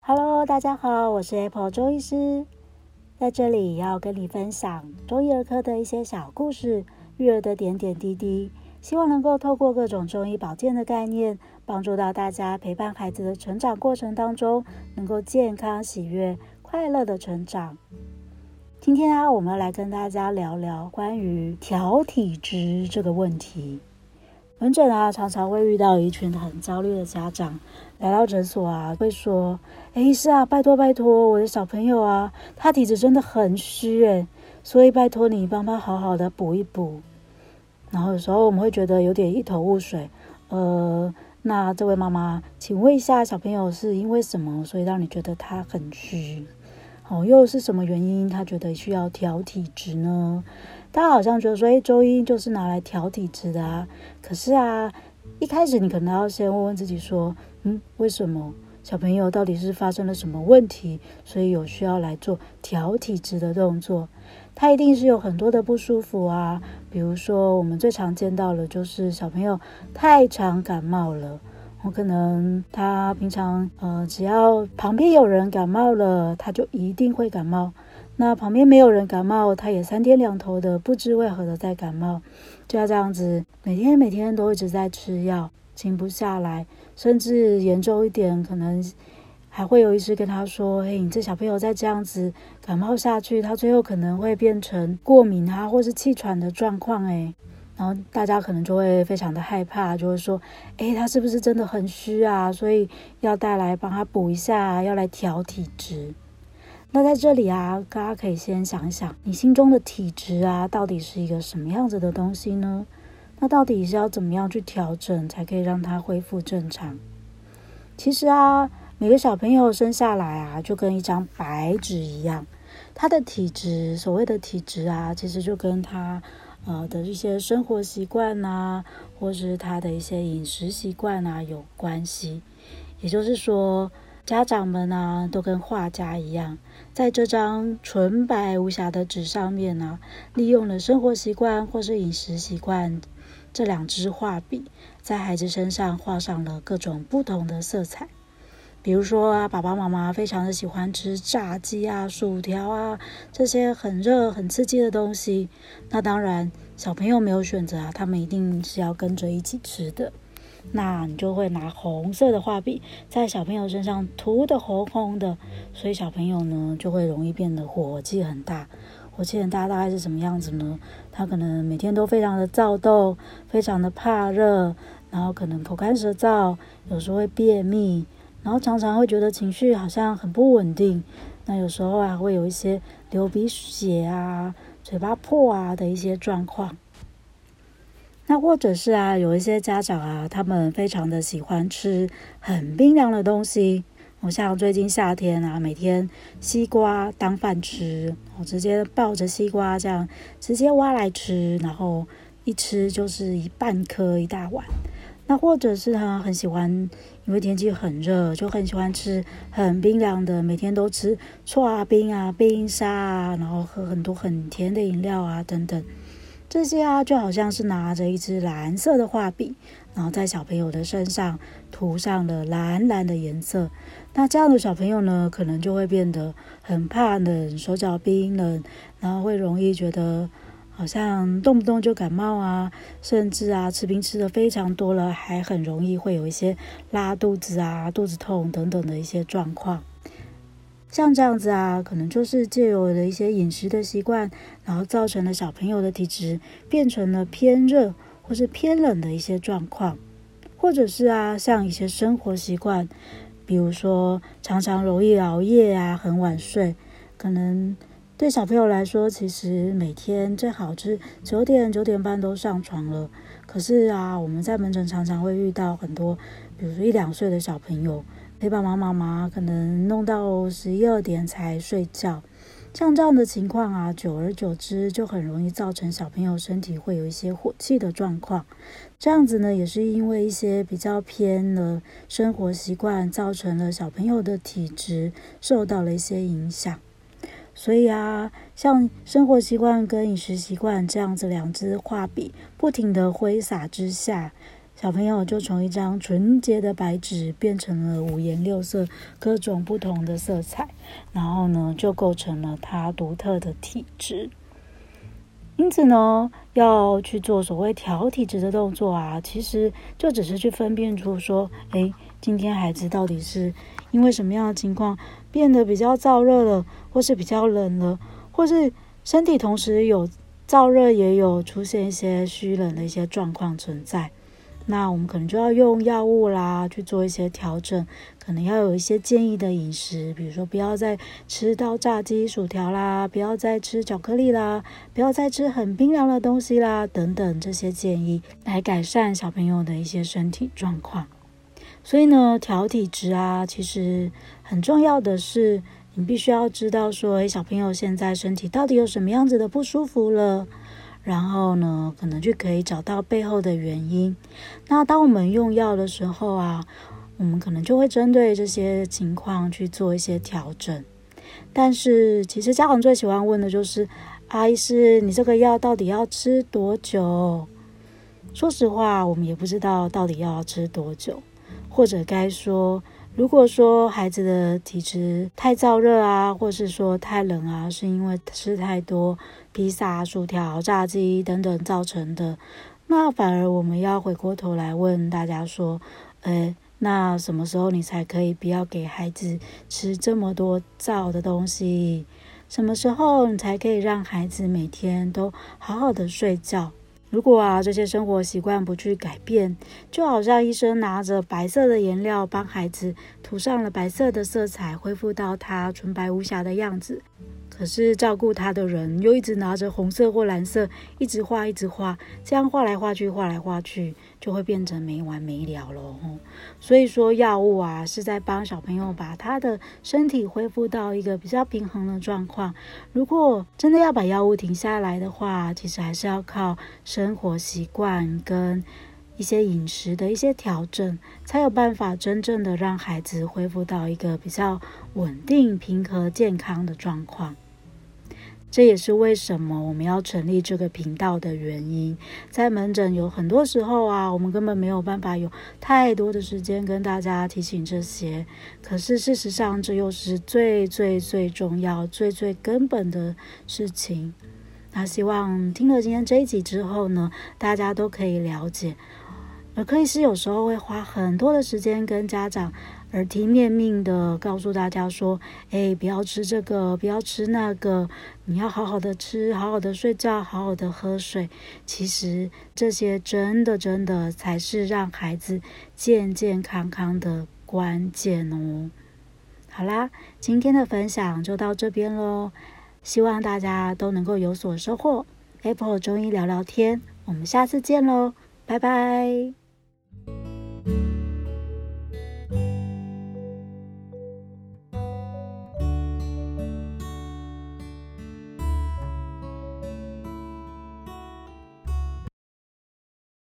Hello，大家好，我是 Apple 周医师，在这里要跟你分享中医儿科的一些小故事，育儿的点点滴滴，希望能够透过各种中医保健的概念，帮助到大家陪伴孩子的成长过程当中，能够健康、喜悦、快乐的成长。今天啊，我们来跟大家聊聊关于调体质这个问题。门诊啊，常常会遇到一群很焦虑的家长来到诊所啊，会说：“哎，是啊，拜托拜托，我的小朋友啊，他体质真的很虚哎，所以拜托你帮他好好的补一补。”然后有时候我们会觉得有点一头雾水，呃，那这位妈妈，请问一下，小朋友是因为什么，所以让你觉得他很虚？哦，又是什么原因，他觉得需要调体质呢？大家好像觉得说，哎，中医就是拿来调体质的啊。可是啊，一开始你可能要先问问自己说，嗯，为什么小朋友到底是发生了什么问题，所以有需要来做调体质的动作？他一定是有很多的不舒服啊。比如说，我们最常见到的就是小朋友太常感冒了。我可能他平常呃，只要旁边有人感冒了，他就一定会感冒。那旁边没有人感冒，他也三天两头的不知为何的在感冒，就要这样子，每天每天都一直在吃药，停不下来，甚至严重一点，可能还会有医师跟他说：“嘿，你这小朋友再这样子感冒下去，他最后可能会变成过敏啊，或是气喘的状况。”哎，然后大家可能就会非常的害怕，就会说：“哎，他是不是真的很虚啊？所以要带来帮他补一下，要来调体质。”那在这里啊，大家可以先想一想，你心中的体质啊，到底是一个什么样子的东西呢？那到底是要怎么样去调整，才可以让它恢复正常？其实啊，每个小朋友生下来啊，就跟一张白纸一样，他的体质，所谓的体质啊，其实就跟他呃的一些生活习惯啊，或是他的一些饮食习惯啊有关系。也就是说，家长们啊，都跟画家一样。在这张纯白无瑕的纸上面呢，利用了生活习惯或是饮食习惯这两支画笔，在孩子身上画上了各种不同的色彩。比如说啊，爸爸妈妈非常的喜欢吃炸鸡啊、薯条啊这些很热、很刺激的东西，那当然小朋友没有选择啊，他们一定是要跟着一起吃的。那你就会拿红色的画笔在小朋友身上涂得红红的，所以小朋友呢就会容易变得火气很大。火气很大大概是什么样子呢？他可能每天都非常的躁动，非常的怕热，然后可能口干舌燥，有时候会便秘，然后常常会觉得情绪好像很不稳定。那有时候还会有一些流鼻血啊、嘴巴破啊的一些状况。那或者是啊，有一些家长啊，他们非常的喜欢吃很冰凉的东西。我像最近夏天啊，每天西瓜当饭吃，我直接抱着西瓜这样直接挖来吃，然后一吃就是一半颗一大碗。那或者是他很喜欢，因为天气很热，就很喜欢吃很冰凉的，每天都吃剉冰啊、冰沙啊，然后喝很多很甜的饮料啊等等。这些啊，就好像是拿着一支蓝色的画笔，然后在小朋友的身上涂上了蓝蓝的颜色。那这样的小朋友呢，可能就会变得很怕冷，手脚冰冷，然后会容易觉得好像动不动就感冒啊，甚至啊吃冰吃的非常多了，还很容易会有一些拉肚子啊、肚子痛等等的一些状况。像这样子啊，可能就是借由的一些饮食的习惯，然后造成了小朋友的体质变成了偏热或是偏冷的一些状况，或者是啊，像一些生活习惯，比如说常常容易熬夜啊，很晚睡，可能对小朋友来说，其实每天最好是九点九点半都上床了。可是啊，我们在门诊常常会遇到很多，比如说一两岁的小朋友。陪爸爸妈妈可能弄到十一二点才睡觉，像这样的情况啊，久而久之就很容易造成小朋友身体会有一些火气的状况。这样子呢，也是因为一些比较偏的生活习惯，造成了小朋友的体质受到了一些影响。所以啊，像生活习惯跟饮食习惯这样子两支画笔不停的挥洒之下，小朋友就从一张纯洁的白纸变成了五颜六色、各种不同的色彩，然后呢，就构成了他独特的体质。因此呢，要去做所谓调体质的动作啊，其实就只是去分辨出说，哎，今天孩子到底是因为什么样的情况变得比较燥热了，或是比较冷了，或是身体同时有燥热，也有出现一些虚冷的一些状况存在。那我们可能就要用药物啦，去做一些调整，可能要有一些建议的饮食，比如说不要再吃到炸鸡、薯条啦，不要再吃巧克力啦，不要再吃很冰凉的东西啦，等等这些建议，来改善小朋友的一些身体状况。所以呢，调体质啊，其实很重要的是，你必须要知道说，诶，小朋友现在身体到底有什么样子的不舒服了。然后呢，可能就可以找到背后的原因。那当我们用药的时候啊，我们可能就会针对这些情况去做一些调整。但是，其实家长最喜欢问的就是：“阿，医师，你这个药到底要吃多久？”说实话，我们也不知道到底要吃多久，或者该说。如果说孩子的体质太燥热啊，或是说太冷啊，是因为吃太多披萨、薯条、炸鸡等等造成的，那反而我们要回过头来问大家说，诶，那什么时候你才可以不要给孩子吃这么多燥的东西？什么时候你才可以让孩子每天都好好的睡觉？如果啊，这些生活习惯不去改变，就好像医生拿着白色的颜料帮孩子涂上了白色的色彩，恢复到他纯白无瑕的样子。可是照顾他的人又一直拿着红色或蓝色，一直画，一直画，这样画来画去，画来画去，就会变成没完没了咯。所以说，药物啊是在帮小朋友把他的身体恢复到一个比较平衡的状况。如果真的要把药物停下来的话，其实还是要靠生活习惯跟一些饮食的一些调整，才有办法真正的让孩子恢复到一个比较稳定、平和、健康的状况。这也是为什么我们要成立这个频道的原因。在门诊有很多时候啊，我们根本没有办法有太多的时间跟大家提醒这些。可是事实上，这又是最最最重要、最最根本的事情。那希望听了今天这一集之后呢，大家都可以了解。儿科医师有时候会花很多的时间跟家长。耳提面命的告诉大家说：“哎，不要吃这个，不要吃那个，你要好好的吃，好好的睡觉，好好的喝水。其实这些真的真的才是让孩子健健康康的关键哦。”好啦，今天的分享就到这边喽，希望大家都能够有所收获。Apple 中医聊聊天，我们下次见喽，拜拜。